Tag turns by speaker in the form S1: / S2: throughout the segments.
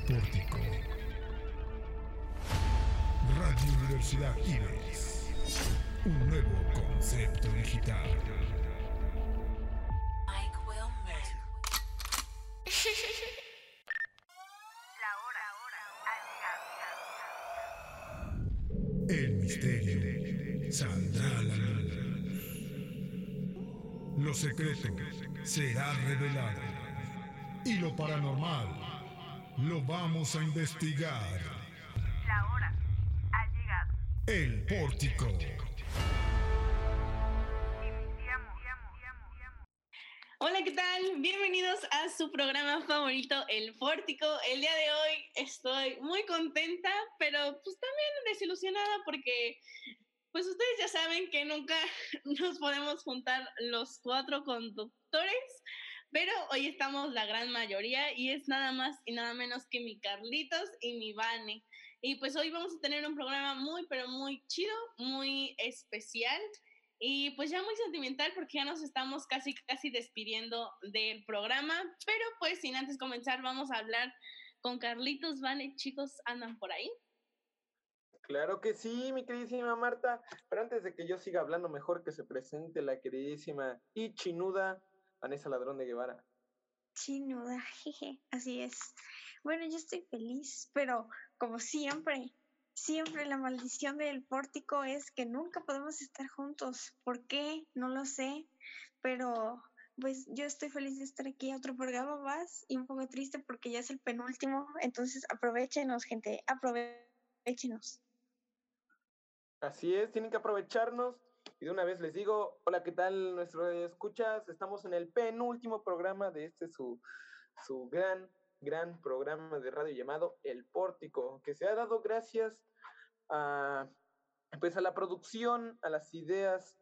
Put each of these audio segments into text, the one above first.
S1: El Pórtico. Radio Universidad Ives. Un nuevo concepto digital.
S2: Mike Wilmer.
S3: La hora, ha llegado.
S1: El misterio saldrá a la luz. Lo secreto será revelado. Y lo paranormal lo vamos a investigar.
S3: La hora ha llegado.
S1: El Pórtico.
S4: Hola, ¿qué tal? Bienvenidos a su programa favorito, El Pórtico. El día de hoy estoy muy contenta, pero pues también desilusionada porque pues ustedes ya saben que nunca nos podemos juntar los cuatro conductores, pero hoy estamos la gran mayoría y es nada más y nada menos que mi Carlitos y mi Vane. Y pues hoy vamos a tener un programa muy, pero muy chido, muy especial. Y pues ya muy sentimental porque ya nos estamos casi, casi despidiendo del programa. Pero pues sin antes comenzar vamos a hablar con Carlitos, Vane. Chicos, ¿andan por ahí?
S5: Claro que sí, mi queridísima Marta. Pero antes de que yo siga hablando, mejor que se presente la queridísima y chinuda Vanessa Ladrón de Guevara.
S6: Chinuda, jeje, así es. Bueno, yo estoy feliz, pero como siempre, siempre la maldición del pórtico es que nunca podemos estar juntos. ¿Por qué? No lo sé, pero pues yo estoy feliz de estar aquí otro programa más y un poco triste porque ya es el penúltimo, entonces aprovechenos, gente, aprovechenos.
S5: Así es, tienen que aprovecharnos. Y de una vez les digo, hola, ¿qué tal nuestros escuchas? Estamos en el penúltimo programa de este su, su gran, gran programa de radio llamado El Pórtico, que se ha dado gracias a, pues a la producción, a las ideas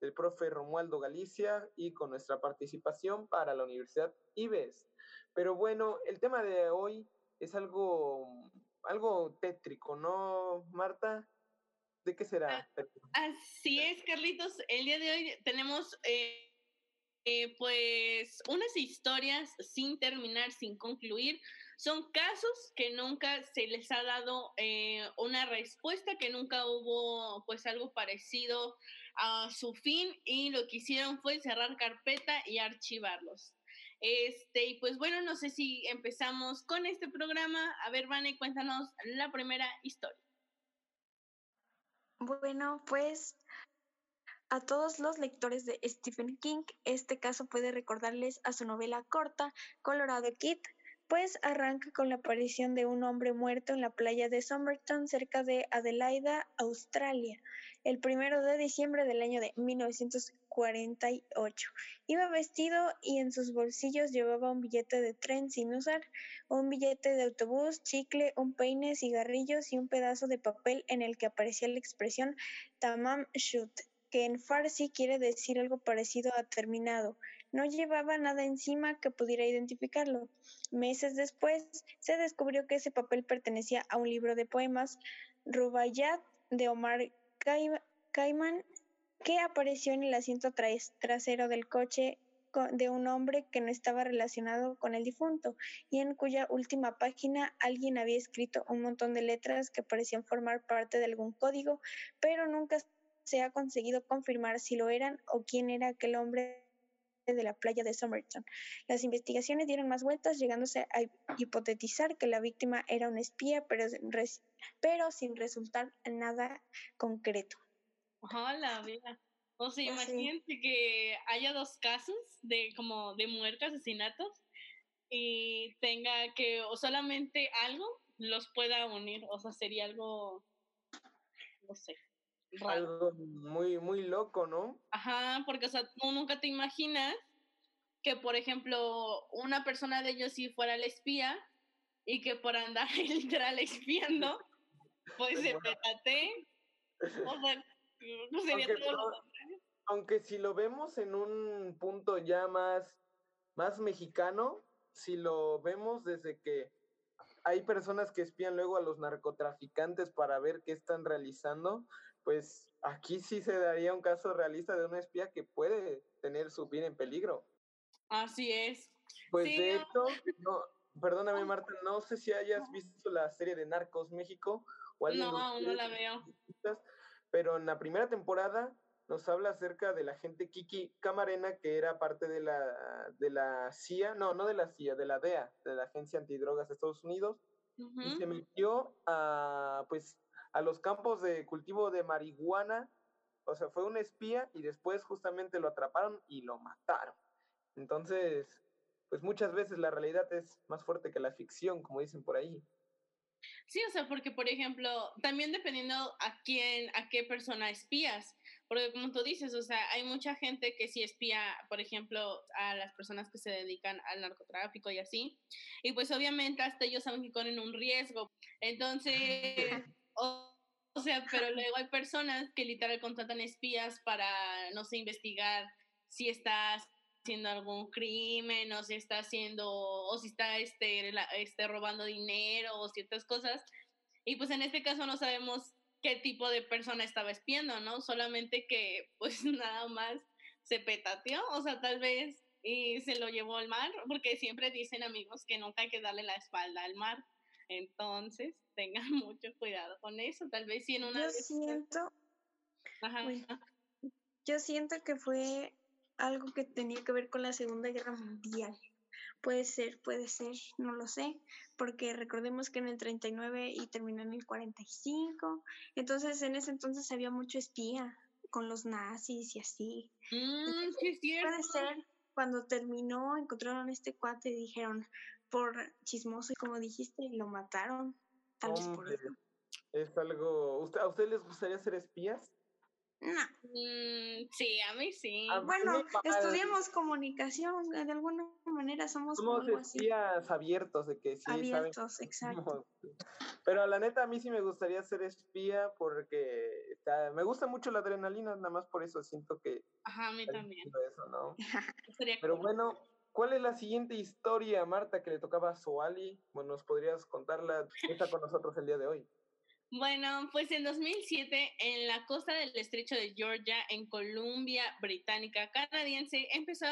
S5: del profe Romualdo Galicia y con nuestra participación para la Universidad IBES. Pero bueno, el tema de hoy es algo, algo tétrico, ¿no, Marta? ¿De qué será?
S4: Así es, Carlitos. El día de hoy tenemos eh, eh, pues unas historias sin terminar, sin concluir. Son casos que nunca se les ha dado eh, una respuesta, que nunca hubo pues algo parecido a su fin y lo que hicieron fue cerrar carpeta y archivarlos. Este, y pues bueno, no sé si empezamos con este programa. A ver, Vane, cuéntanos la primera historia.
S6: Bueno, pues a todos los lectores de Stephen King, este caso puede recordarles a su novela corta Colorado Kid, pues arranca con la aparición de un hombre muerto en la playa de Somerton, cerca de Adelaida, Australia, el primero de diciembre del año de 1948. Iba vestido y en sus bolsillos llevaba un billete de tren sin usar, un billete de autobús, chicle, un peine, cigarrillos y un pedazo de papel en el que aparecía la expresión Tamam Shud, que en farsi quiere decir algo parecido a terminado. No llevaba nada encima que pudiera identificarlo. Meses después se descubrió que ese papel pertenecía a un libro de poemas, Rubaiyat, de Omar Khayyam, que apareció en el asiento trasero del coche de un hombre que no estaba relacionado con el difunto y en cuya última página alguien había escrito un montón de letras que parecían formar parte de algún código, pero nunca se ha conseguido confirmar si lo eran o quién era aquel hombre de la playa de Somerton. Las investigaciones dieron más vueltas, llegándose a hipotetizar que la víctima era un espía, pero, pero sin resultar nada concreto.
S4: Hola, vida. O sea,
S6: Pues sí.
S4: imagínate que haya dos casos de como de muerte, asesinatos, y tenga que o solamente algo los pueda unir. O sea, sería algo, no sé, raro.
S5: Algo muy, muy loco, ¿no?
S4: Ajá, porque, o sea, tú nunca te imaginas que, por ejemplo, una persona de ellos sí fuera la espía y que por andar literal espiando, pues se petate. O sea, no sería
S5: Aunque
S4: todo lo
S5: no- Aunque si lo vemos en un punto ya más, más mexicano, si lo vemos desde que hay personas que espían luego a los narcotraficantes para ver qué están realizando, pues aquí sí se daría un caso realista de una espía que puede tener su vida en peligro.
S4: Así es.
S5: Pues
S4: Sí,
S5: de hecho, no, perdóname Marta, no sé si hayas visto la serie de Narcos México o
S4: No, aún no la veo.
S5: pero en la primera temporada nos habla acerca de la gente Kiki Camarena, que era parte de la, de la CIA, no, no de la CIA, de la DEA, de la Agencia Antidrogas de Estados Unidos, y se metió a, pues, a los campos de cultivo de marihuana, o sea, fue un espía y después justamente lo atraparon y lo mataron. Entonces, pues muchas veces la realidad es más fuerte que la ficción, como dicen por ahí.
S4: Sí, o sea, porque por ejemplo, también dependiendo a quién, a qué persona espías, porque como tú dices, o sea, hay mucha gente que sí espía, por ejemplo, a las personas que se dedican al narcotráfico y así, y pues obviamente hasta ellos saben que corren un riesgo. Entonces, o, o sea, pero luego hay personas que literal contratan espías para, no sé, investigar si estás haciendo algún crimen o si está haciendo o si está este, la- este robando dinero o ciertas cosas y pues en este caso no sabemos qué tipo de persona estaba espiando, ¿no? Solamente que pues nada más se petateó, o sea, tal vez y se lo llevó al mar, porque siempre dicen amigos que nunca hay que darle la espalda al mar. Entonces, tengan mucho cuidado con eso. Tal vez si en una
S6: Yo siento,
S4: ajá.
S6: yo siento que fue algo que tenía que ver con la Segunda Guerra Mundial. Puede ser, puede ser, no lo sé, porque recordemos que en el 39 y terminó en el 45, entonces en ese entonces había mucho espía con los nazis y así.
S4: Mm, sí es cierto.
S6: Puede ser, cuando terminó, encontraron a este cuate y dijeron, por chismoso, y como dijiste, lo mataron. Tal vez por eso.
S5: es algo... ¿usted- ¿A ustedes les gustaría ser espías?
S6: No.
S4: Mm, sí, a mí sí.
S5: A
S6: Bueno, estudiamos comunicación, de alguna manera somos como
S5: Somos espías abiertos de que sí saben
S6: Abiertos, exacto.
S5: somos. Pero la neta, a mí sí me gustaría ser espía porque está- me gusta mucho la adrenalina, nada más por eso siento que
S4: Ajá, a mí también.
S5: Pero
S4: cool.
S5: bueno, ¿cuál es la siguiente historia, Marta, que le tocaba a Soali? Bueno, ¿nos podrías contarla? Está con nosotros el día de hoy.
S4: Bueno, pues en 2007, en la costa del estrecho de Georgia, en Columbia Británica canadiense, empezó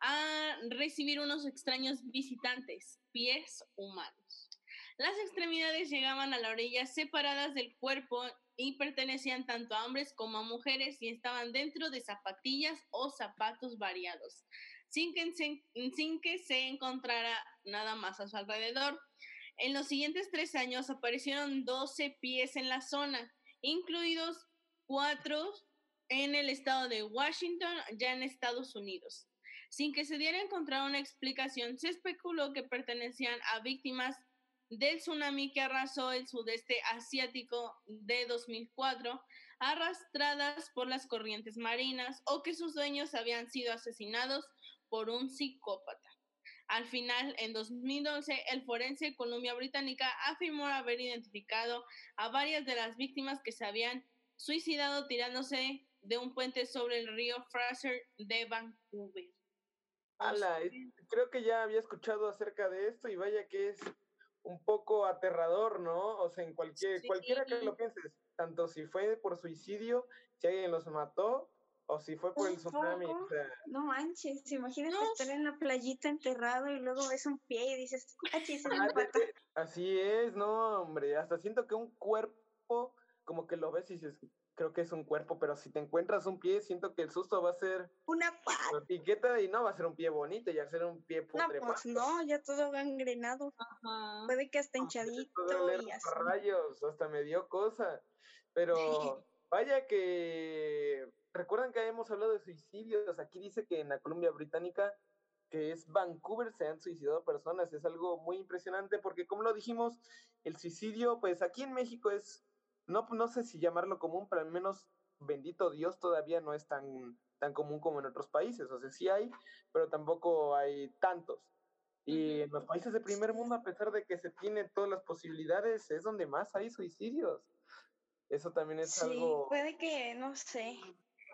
S4: a recibir unos extraños visitantes, pies humanos. Las extremidades llegaban a la orilla separadas del cuerpo y pertenecían tanto a hombres como a mujeres y estaban dentro de zapatillas o zapatos variados, sin que se, sin que se encontrara nada más a su alrededor. En los siguientes tres años aparecieron 12 pies en la zona, incluidos cuatro en el estado de Washington, ya en Estados Unidos. Sin que se diera encontrar una explicación, se especuló que pertenecían a víctimas del tsunami que arrasó el sudeste asiático de 2004, arrastradas por las corrientes marinas o que sus dueños habían sido asesinados por un psicópata. Al final, en 2011, el forense Columbia Británica afirmó haber identificado a varias de las víctimas que se habían suicidado tirándose de un puente sobre el río Fraser de Vancouver.
S5: Ala, creo que ya había escuchado acerca de esto y vaya que es un poco aterrador, ¿no? O sea, en cualquier, cualquiera que lo pienses, tanto si fue por suicidio, si alguien los mató, o si fue por el
S6: Un
S5: tsunami. O
S6: poco.
S5: sea,
S6: No manches, imagínate
S4: No.
S6: estar en la playita enterrado y luego ves un pie y dices, ¡achis, es
S5: ah,
S6: mi pata!
S5: así es, no, hombre, hasta siento que un cuerpo, como que lo ves y dices, creo que es un cuerpo, pero si te encuentras un pie, siento que el susto va a ser
S6: Una pata.
S5: y no va a ser un pie bonito, ya va a ser un pie
S6: No,
S5: putrefacto.
S6: pues no, ya todo gangrenado.
S4: ajá.
S6: Puede que hasta
S5: No, pues,
S6: hinchadito y así.
S5: rayos, hasta me dio cosa. Pero vaya que recuerdan que habíamos hablado de suicidios. Aquí dice que en la Columbia Británica, que es Vancouver, se han suicidado personas. Es algo muy impresionante porque, como lo dijimos, el suicidio, pues aquí en México es, no, no sé si llamarlo común, pero al menos, bendito Dios, todavía no es tan, tan común como en otros países. O sea, sí hay, pero tampoco hay tantos. Y en los países de primer mundo, a pesar de que se tienen todas las posibilidades, es donde más hay suicidios. Eso también es
S6: Sí,
S5: algo...
S6: puede que, no sé.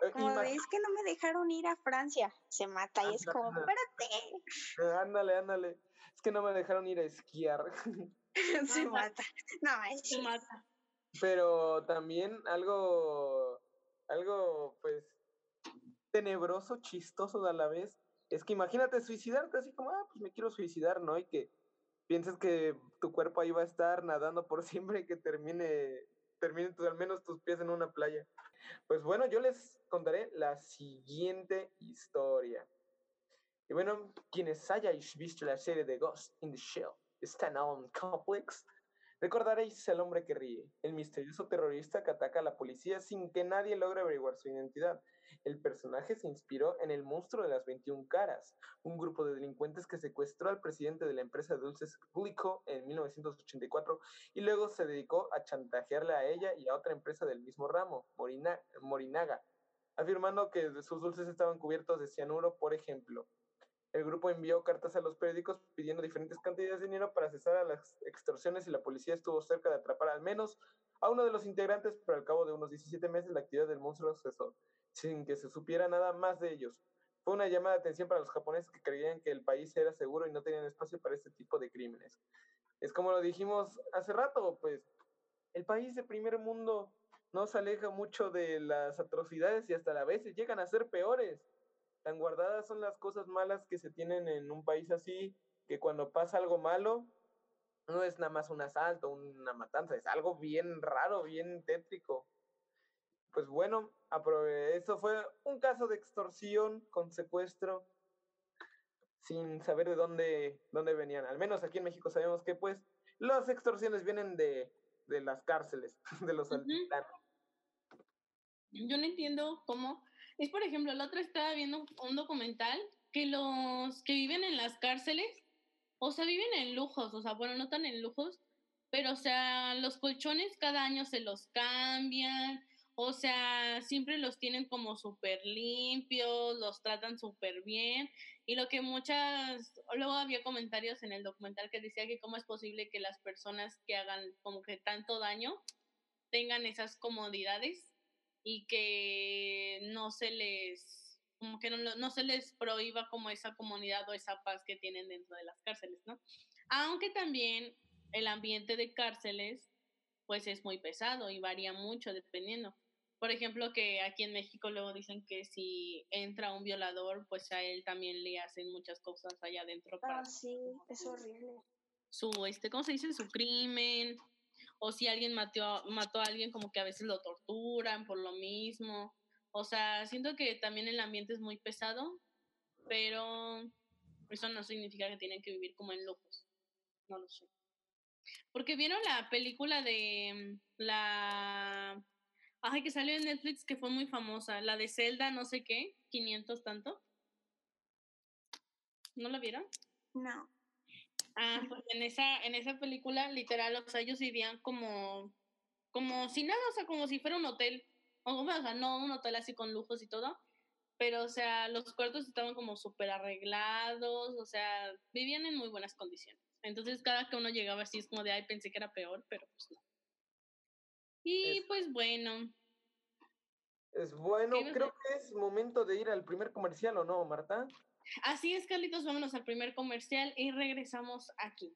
S5: Eh,
S6: Como de,
S5: imagi-
S6: es que no me dejaron ir a Francia. Se mata y es como, espérate.
S5: eh, Ándale, ándale. Es que no me dejaron ir a esquiar.
S6: Se mata. No
S4: Se
S6: manches.
S4: mata.
S5: Pero también algo, algo, pues, tenebroso, chistoso a la vez, es que imagínate suicidarte así como, ah, pues me quiero suicidar, ¿no? Y que piensas que tu cuerpo ahí va a estar nadando por siempre y que termine, termine tus- al menos tus pies en una playa. Pues bueno, yo les contaré la siguiente historia. Y bueno, quienes hayáis visto la serie de Ghost in the Shell, Standalone Complex, recordaréis al hombre que ríe, el misterioso terrorista que ataca a la policía sin que nadie logre averiguar su identidad. El personaje se inspiró en el monstruo de las 21 caras, un grupo de delincuentes que secuestró al presidente de la empresa de dulces Glico en 1984 y luego se dedicó a chantajearle a ella y a otra empresa del mismo ramo, Morina- Morinaga, afirmando que sus dulces estaban cubiertos de cianuro, por ejemplo. El grupo envió cartas a los periódicos pidiendo diferentes cantidades de dinero para cesar a las extorsiones y la policía estuvo cerca de atrapar al menos a uno de los integrantes, pero al cabo de unos 17 meses la actividad del monstruo cesó, sin que se supiera nada más de ellos. Fue una llamada de atención para los japoneses que creían que el país era seguro y no tenían espacio para este tipo de crímenes. Es como lo dijimos hace rato, pues el país de primer mundo no se aleja mucho de las atrocidades y hasta a veces llegan a ser peores. Tan guardadas son las cosas malas que se tienen en un país así, que cuando pasa algo malo, no es nada más un asalto, una matanza, es algo bien raro, bien tétrico. Pues bueno, eso fue un caso de extorsión con secuestro sin saber de dónde, dónde venían. Al menos aquí en México sabemos que pues las extorsiones vienen de, de las cárceles, de los altiplanos.
S4: Yo no entiendo cómo. Es, por ejemplo, la otra estaba viendo un documental que los que viven en las cárceles, o sea, viven en lujos, o sea, bueno, no tan en lujos, pero, o sea, los colchones cada año se los cambian, o sea, siempre los tienen como súper limpios, los tratan súper bien, y lo que muchas, luego había comentarios en el documental que decía que cómo es posible que las personas que hagan como que tanto daño tengan esas comodidades y que no se les como que no, no se les prohíba como esa comunidad o esa paz que tienen dentro de las cárceles, ¿no? Aunque también el ambiente de cárceles pues es muy pesado y varía mucho dependiendo. Por ejemplo, que aquí en México luego dicen que si entra un violador, pues a él también le hacen muchas cosas allá adentro para
S6: Ah, sí, es horrible.
S4: su, este, ¿cómo se dice? Su crimen, o si alguien mató, a- mató a alguien, como que a veces lo torturan por lo mismo. O sea, siento que también el ambiente es muy pesado, pero eso no significa que tienen que vivir como en lujos. No lo sé. Porque vieron la película de mm, la... Ay, que salió en Netflix que fue muy famosa, la de Zelda, no sé qué, 500 tanto. ¿No la vieron?
S6: No.
S4: Ah, pues en esa, en esa película, literal, o sea, ellos vivían como, como si nada, o sea, como si fuera un hotel. O, o sea, no un hotel así con lujos y todo, pero, o sea, los cuartos estaban como súper arreglados, o sea, vivían en muy buenas condiciones. Entonces, cada que uno llegaba así es como de, ay, pensé que era peor, pero pues no. Y
S5: Es-
S4: pues bueno,
S5: Es bueno,
S4: ¿Qué ibas a
S5: creo que es momento de ir al primer comercial, ¿o no, Marta?
S4: así es, Carlitos, vámonos al primer comercial y regresamos aquí.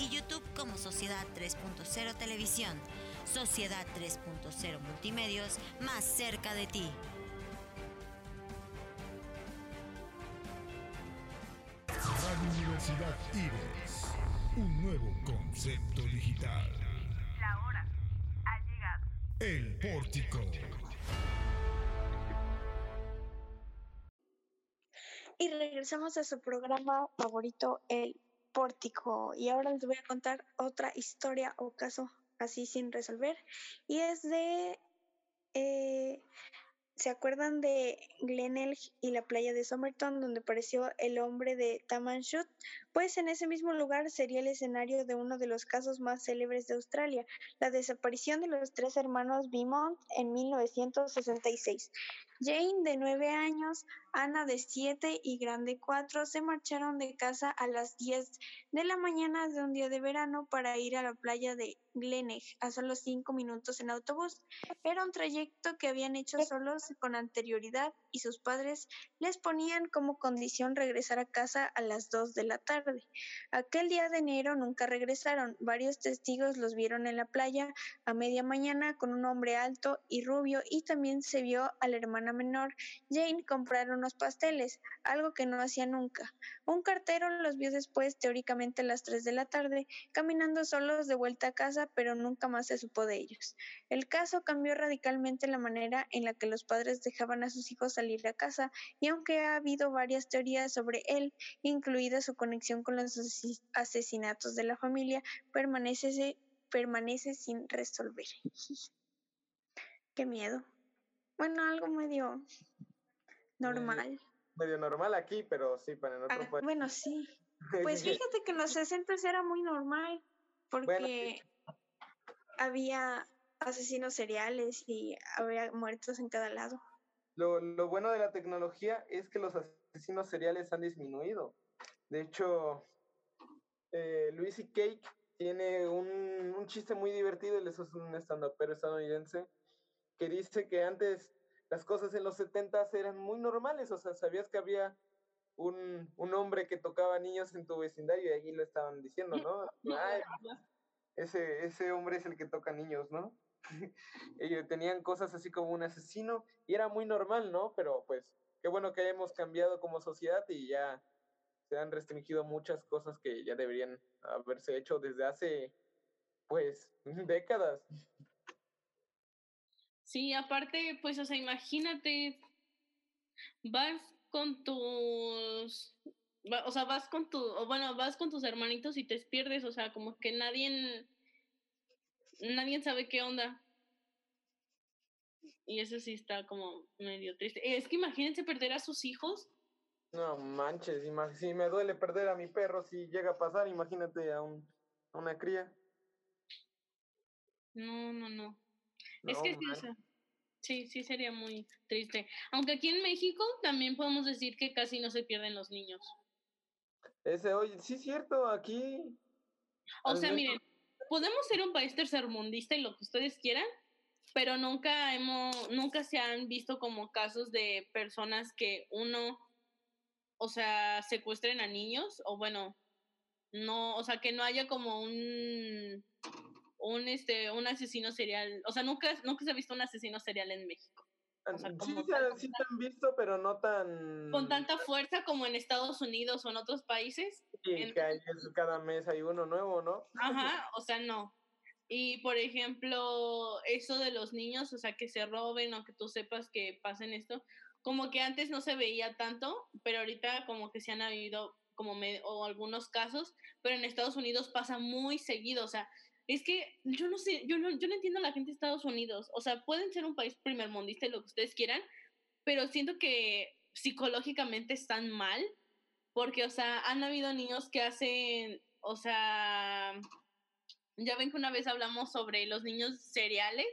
S7: y YouTube como Sociedad 3.0 Televisión. Sociedad 3.0 Multimedios, más cerca de ti.
S1: Radio Universidad Ives. Un nuevo concepto digital.
S3: La hora ha llegado.
S1: El pórtico.
S6: Y regresamos a su programa favorito, El Pórtico. Y ahora les voy a contar otra historia o caso así sin resolver. Y es de... eh, ¿Se acuerdan de Glenelg y la playa de Somerton donde apareció el hombre de Tamanshut? Pues en ese mismo lugar sería el escenario de uno de los casos más célebres de Australia, la desaparición de los tres hermanos Beaumont en 1966. Jane, de nueve años, Ana, de siete y Gran, de cuatro, se marcharon de casa a las 10 de la mañana de un día de verano para ir a la playa de Glenelg, a solo cinco minutos en autobús. Era un trayecto que habían hecho solos con anterioridad y sus padres les ponían como condición regresar a casa a las 2 de la tarde. Aquel día de enero nunca regresaron. Varios testigos los vieron en la playa a media mañana con un hombre alto y rubio y también se vio a la hermana menor, Jane, comprar unos pasteles, algo que no hacía nunca. Un cartero los vio después, teóricamente a las 3 de la tarde, caminando solos de vuelta a casa, pero nunca más se supo de ellos. El caso cambió radicalmente la manera en la que los padres dejaban a sus hijos salir a casa y aunque ha habido varias teorías sobre él, incluida su conexión con los ases- asesinatos de la familia, permanece, permanece sin resolver. Qué miedo. Bueno, algo medio normal.
S5: Medio normal aquí, pero sí, para en otro
S6: Ah, bueno, sí. Pues fíjate que en los 60 era muy normal porque había asesinos seriales y había muertos en cada lado.
S5: Lo, lo bueno de la tecnología es que los asesinos seriales han disminuido. De hecho, eh, Luis y Cake tiene un, un chiste muy divertido, él es un stand-upero estadounidense, que dice que antes las cosas en los 70 eran muy normales, o sea, sabías que había un, un hombre que tocaba niños en tu vecindario y allí lo estaban diciendo, ¿no? Ay, ese, ese hombre es el que toca niños, ¿no? Ellos tenían cosas así como un asesino y era muy normal, ¿no? Pero pues qué bueno que hemos cambiado como sociedad y ya se han restringido muchas cosas que ya deberían haberse hecho desde hace, pues, décadas.
S4: Sí, aparte, pues, o sea, imagínate, vas con tus, va- o sea, vas con tu, o bueno, vas con tus hermanitos y te pierdes, o sea, como que nadie, nadie sabe qué onda. Y eso sí está como medio triste. Es que imagínense perder a sus hijos.
S5: No manches, si me duele perder a mi perro, si llega a pasar, imagínate a, un, a una cría.
S4: No, no, no. Es que sí, o sea, sí, sí sería muy triste. Aunque aquí en México también podemos decir que casi no se pierden los niños.
S5: Ese, oye, sí es cierto, aquí.
S4: O sea,
S5: menos-
S4: miren, podemos ser un país tercermundista y lo que ustedes quieran, pero nunca hemos, nunca se han visto como casos de personas que uno o sea, secuestren a niños, o bueno, no, o sea, que no haya como un, un, este, un asesino serial, o sea, nunca, nunca se ha visto un asesino serial en México. O sea,
S5: sí,
S4: como
S5: se,
S4: tal,
S5: sí se han visto, pero no tan...
S4: con tanta fuerza como en Estados Unidos o en otros países.
S5: Sí,
S4: en-
S5: que hay- cada mes hay uno nuevo, ¿no?
S4: Ajá, o sea, no. Y por ejemplo, eso de los niños, o sea, que se roben o que tú sepas que pasen esto, como que antes no se veía tanto, pero ahorita como que se han habido como me- o algunos casos, pero en Estados Unidos pasa muy seguido, o sea, es que yo no sé, yo no, yo no entiendo a la gente de Estados Unidos, o sea, pueden ser un país primermundista y lo que ustedes quieran, pero siento que psicológicamente están mal, porque, o sea, han habido niños que hacen, o sea, ya ven que una vez hablamos sobre los niños seriales,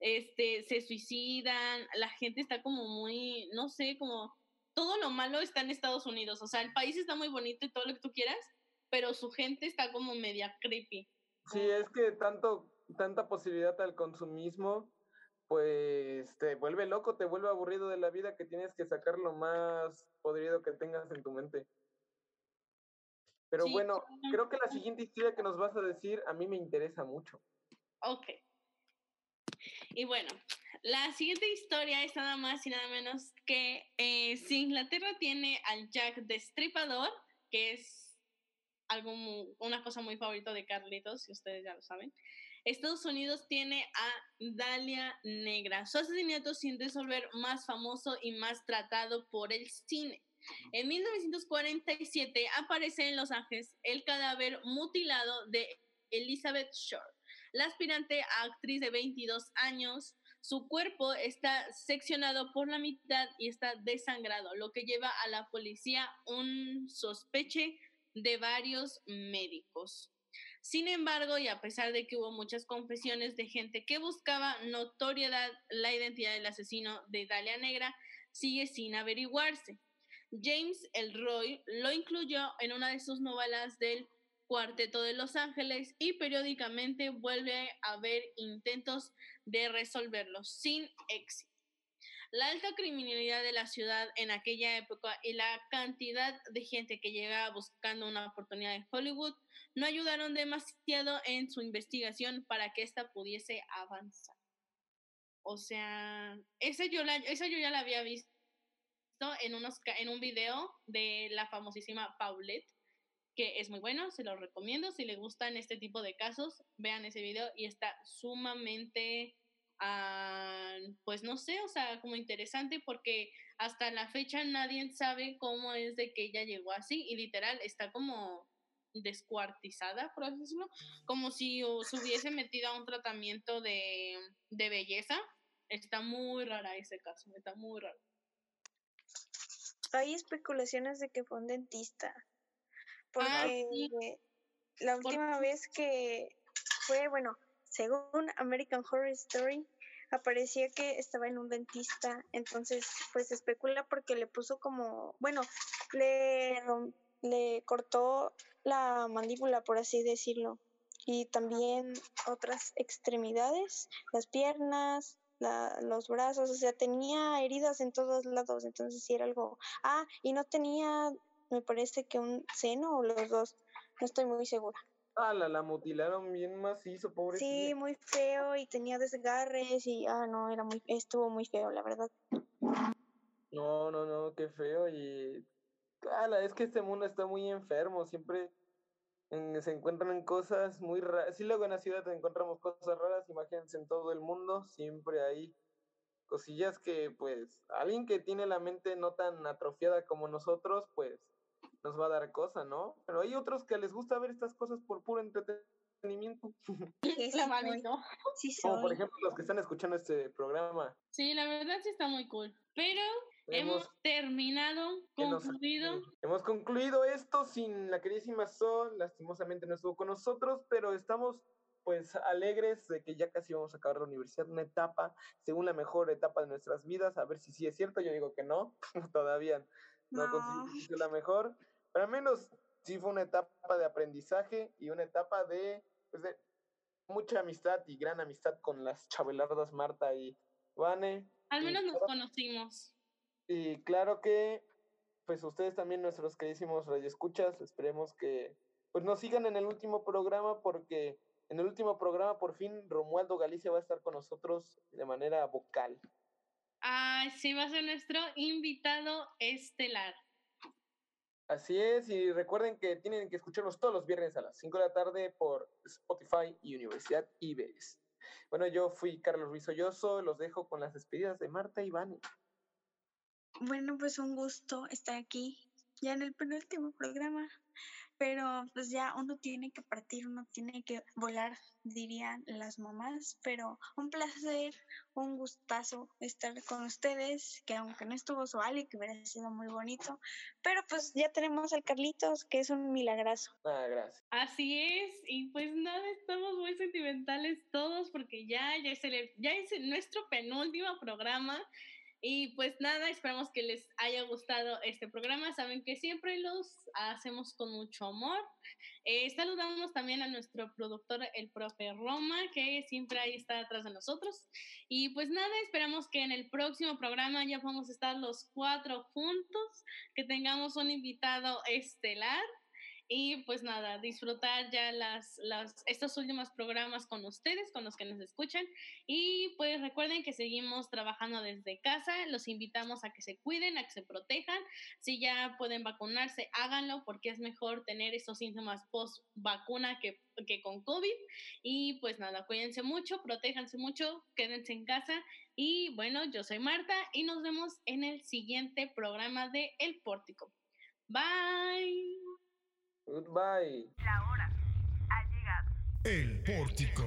S4: este, se suicidan, la gente está como muy, no sé, como todo lo malo está en Estados Unidos, o sea, el país está muy bonito y todo lo que tú quieras, pero su gente está como media creepy.
S5: Sí, es que tanto, tanta posibilidad al consumismo, pues te vuelve loco, te vuelve aburrido de la vida que tienes que sacar lo más podrido que tengas en tu mente. Pero
S4: Sí,
S5: bueno,
S4: sí.
S5: creo que la siguiente historia que nos vas a decir a mí me interesa mucho.
S4: Ok. Y bueno, la siguiente historia es nada más y nada menos que eh, si Inglaterra tiene al Jack Destripador, que es algo una cosa muy favorita de Carlitos, si ustedes ya lo saben. Estados Unidos tiene a Dalia Negra, su asesinato sin resolver más famoso y más tratado por el cine. En 1947 aparece en Los Ángeles el cadáver mutilado de Elizabeth Shore, la aspirante a actriz de 22 años. Su cuerpo está seccionado por la mitad y está desangrado, lo que lleva a la policía un sospeche de varios médicos. Sin embargo, y a pesar de que hubo muchas confesiones de gente que buscaba notoriedad, la identidad del asesino de Dalia Negra sigue sin averiguarse. James Elroy lo incluyó en una de sus novelas del Cuarteto de Los Ángeles y periódicamente vuelve a haber intentos de resolverlo sin éxito. La alta criminalidad de la ciudad en aquella época y la cantidad de gente que llegaba buscando una oportunidad en Hollywood no ayudaron demasiado en su investigación para que ésta pudiese avanzar. O sea, esa yo, la, esa yo ya la había visto en, unos, en un video de la famosísima Paulette, que es muy bueno, se lo recomiendo. Si les gustan este tipo de casos, vean ese video y está sumamente, ah, pues no sé, o sea, como interesante porque hasta la fecha nadie sabe cómo es de que ella llegó así y literal está como descuartizada, por así decirlo, como si se hubiese metido a un tratamiento de, de belleza. Está muy rara ese caso, está muy raro.
S6: Hay especulaciones de que fue un dentista. Porque
S4: Ah, sí.
S6: la
S4: Por-
S6: última vez que fue, bueno, según American Horror Story, aparecía que estaba en un dentista. Entonces, pues especula porque le puso como, bueno, le, le cortó la mandíbula, por así decirlo. Y también otras extremidades, las piernas, la- los brazos, o sea, tenía heridas en todos lados, entonces sí era algo. Ah, y no tenía, me parece que un seno o los dos, no estoy muy segura.
S5: Ah, la, la mutilaron bien macizo, pobrecita.
S6: Sí, muy feo y tenía desgarres y, ah, no, era muy, estuvo muy feo, la verdad.
S5: No, no, no, qué feo. Y. Ala, es que este mundo está muy enfermo. Siempre en- se encuentran cosas muy raras. Sí, luego en la ciudad encontramos cosas raras. Imagínense en todo el mundo. Siempre hay cosillas que, pues, alguien que tiene la mente no tan atrofiada como nosotros, pues, nos va a dar cosa, ¿no? Pero hay otros que les gusta ver estas cosas por puro entretenimiento.
S6: Sí,
S4: La
S6: sí soy, sí
S5: Como por ejemplo los que están escuchando este programa.
S4: Sí, la verdad sí está muy cool. Pero hemos
S5: Hemos
S4: terminado,
S5: nos-
S4: concluido.
S5: Hemos concluido esto sin la queridísima Sol, lastimosamente no estuvo con nosotros, pero estamos pues alegres de que ya casi vamos a acabar la universidad, una etapa, según la mejor etapa de nuestras vidas, a ver si sí es cierto, yo digo que no, todavía no,
S6: No.
S5: la mejor, pero al menos sí fue una etapa de aprendizaje y una etapa de, pues, de mucha amistad y gran amistad con las chabelardas Marta y Vane.
S4: Al menos nos conocimos.
S5: y claro que pues ustedes también, nuestros queridísimos radioescuchas, esperemos que pues nos sigan en el último programa porque en el último programa por fin Romualdo Galicia va a estar con nosotros de manera vocal.
S4: Ah, sí, va a ser nuestro invitado estelar.
S5: Así es, y recuerden que tienen que escucharnos todos los viernes a las 5 de la tarde por Spotify y Universidad IBES. Bueno, yo fui Carlos Ruiz Olloso, los dejo con las despedidas de Marta y Vane.
S6: Bueno, pues un gusto estar aquí ya en el penúltimo programa, pero pues ya uno tiene que partir, uno tiene que volar, dirían las mamás, pero un placer, un gustazo estar con ustedes, que aunque no estuvo Suali, que hubiera sido muy bonito, pero pues ya tenemos al Carlitos, que es un milagrazo.
S5: Ah, gracias.
S4: Así es, y pues nada, estamos muy sentimentales todos porque ya, ya es, el, ya es nuestro penúltimo programa y pues nada, esperamos que les haya gustado este programa. Saben que siempre los hacemos con mucho amor. Eh, saludamos también a nuestro productor, el profe Roma, que siempre ahí está atrás de nosotros. Y pues nada, esperamos que en el próximo programa ya podamos estar los cuatro juntos, que tengamos un invitado estelar. Y pues nada, disfrutar ya las, las, estos últimos programas con ustedes, con los que nos escuchan. Y pues recuerden que seguimos trabajando desde casa. Los invitamos a que se cuiden, a que se protejan. Si ya pueden vacunarse, háganlo porque es mejor tener estos síntomas post vacuna que, que con COVID. Y pues nada, cuídense mucho, protéjanse mucho, quédense en casa. Y bueno, yo soy Marta y nos vemos en el siguiente programa de El Pórtico. Bye.
S5: Goodbye.
S3: La hora ha llegado.
S1: El pórtico.